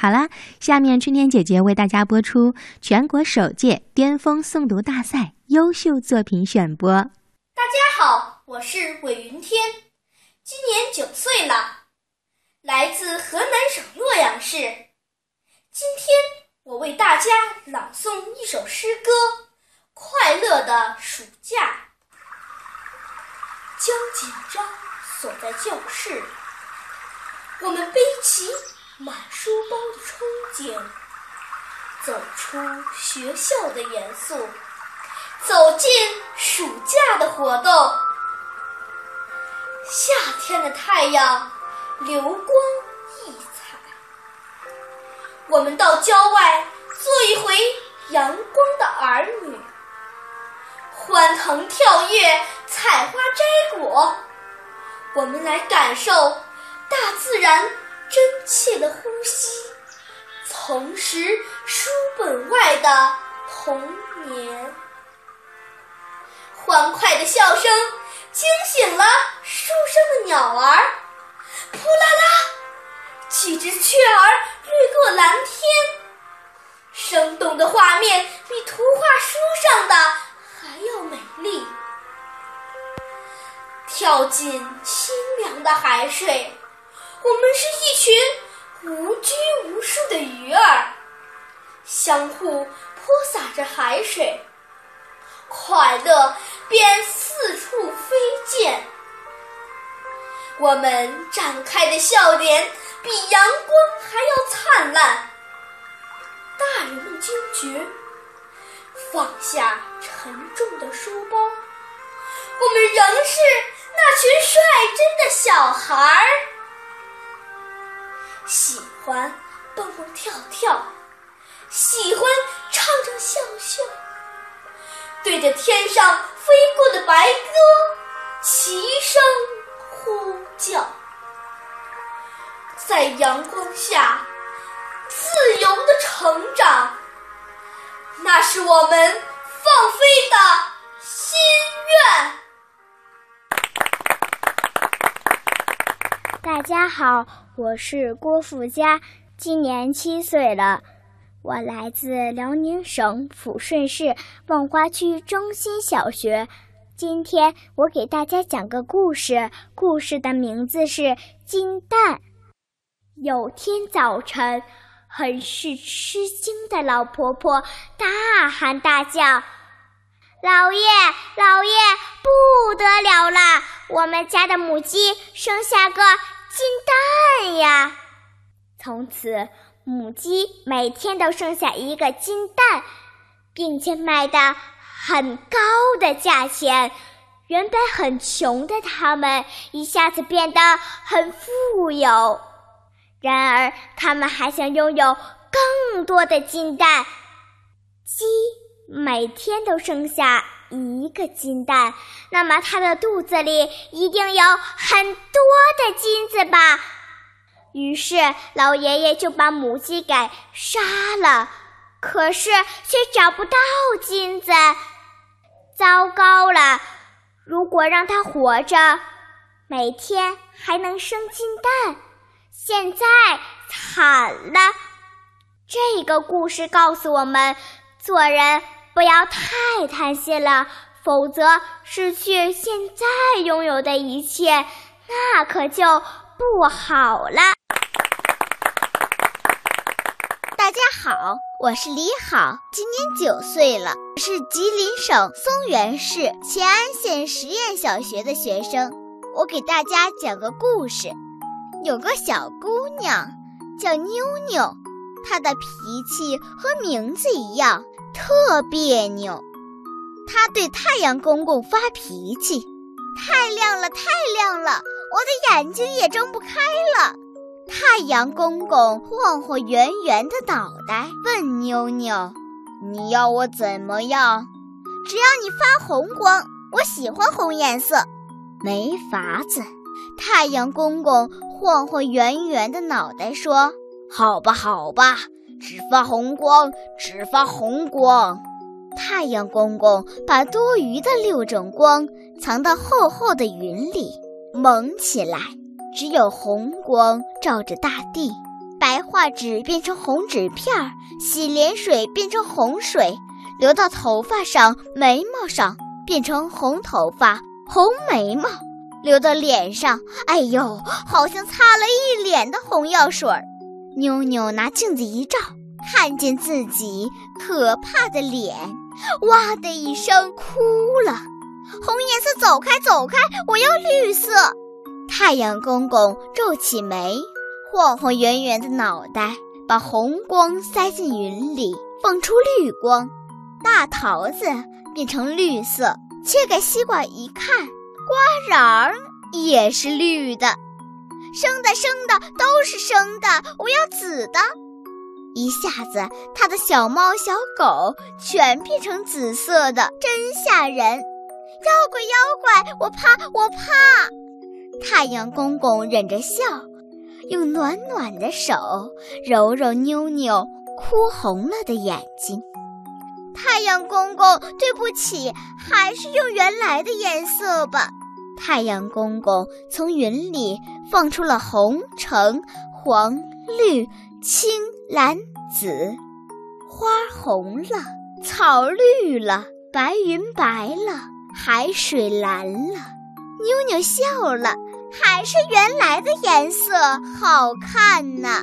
好啦，下面春天姐姐为大家播出全国首届巅峰诵读大赛优秀作品选播。大家好，我是韦云天，今年九岁了，来自河南省洛阳市。今天我为大家朗诵一首诗歌《快乐的暑假》。将紧张锁在教室，我们背起。满书包的憧憬，走出学校的严肃，走进暑假的活动。夏天的太阳流光溢彩，我们到郊外做一回阳光的儿女，欢腾跳跃，采花摘果。我们来感受大自然。真切的呼吸，重拾书本外的童年。欢快的笑声惊醒了书生的鸟儿，扑啦啦，几只雀儿掠过蓝天。生动的画面比图画书上的还要美丽。跳进清凉的海水。我们是一群无拘无束的鱼儿，相互泼洒着海水，快乐便四处飞溅。我们展开的笑脸比阳光还要灿烂。大人们惊觉，放下沉重的书包，我们仍是那群率真的小孩儿。喜欢蹦蹦跳跳，喜欢唱唱笑笑，对着天上飞过的白鸽齐声呼叫，在阳光下自由的成长，那是我们放飞的心愿。大家好。我是郭富佳，今年七岁了。我来自辽宁省抚顺市望花区中心小学。今天我给大家讲个故事，故事的名字是《金蛋》。有天早晨，很是吃惊的老婆婆大喊大叫：“老爷，老爷，我们家的母鸡生下个……”金蛋呀！从此，母鸡每天都生下一个金蛋，并且卖的很高的价钱。原本很穷的他们，一下子变得很富有。然而，他们还想拥有更多的金蛋。鸡每天都生下。一个金蛋，那么它的肚子里一定有很多的金子吧？于是老爷爷就把母鸡给杀了，可是却找不到金子。糟糕了！如果让它活着，每天还能生金蛋，现在惨了。这个故事告诉我们，做人。不要太贪心了，否则失去现在拥有的一切，那可就不好了。大家好，我是李好，今年九岁了，是吉林省松原市乾安县实验小学的学生。我给大家讲个故事：有个小姑娘叫妞妞，她的脾气和名字一样。特别扭，他对太阳公公发脾气：“太亮了，太亮了，我的眼睛也睁不开了。”太阳公公晃晃圆圆的脑袋，问妞妞：“你要我怎么样？只要你发红光，我喜欢红颜色。”没法子，太阳公公晃晃圆圆的脑袋说：“好吧，好吧。”只发红光，只发红光。太阳公公把多余的六种光藏到厚厚的云里，蒙起来，只有红光照着大地。白画纸变成红纸片儿，洗脸水变成红水，流到头发上、眉毛上，变成红头发、红眉毛；流到脸上，哎呦，好像擦了一脸的红药水儿。妞妞拿镜子一照，看见自己可怕的脸，哇的一声哭了。红颜色，走开，走开！我要绿色。太阳公公皱起眉，晃晃圆圆的脑袋，把红光塞进云里，放出绿光。大桃子变成绿色，切开西瓜一看，瓜瓤儿也是绿的。生的，生的，都是生的。我要紫的。一下子，他的小猫小狗全变成紫色的，真吓人。妖怪，妖怪，我怕，我怕！太阳公公忍着笑，用暖暖的手揉揉妞妞哭红了的眼睛。太阳公公，对不起，还是用原来的颜色吧。太阳公公从云里放出了红、橙、黄、绿、青、蓝、紫，花红了，草绿了，白云白了。海水蓝了，妞妞笑了，还是原来的颜色好看呢。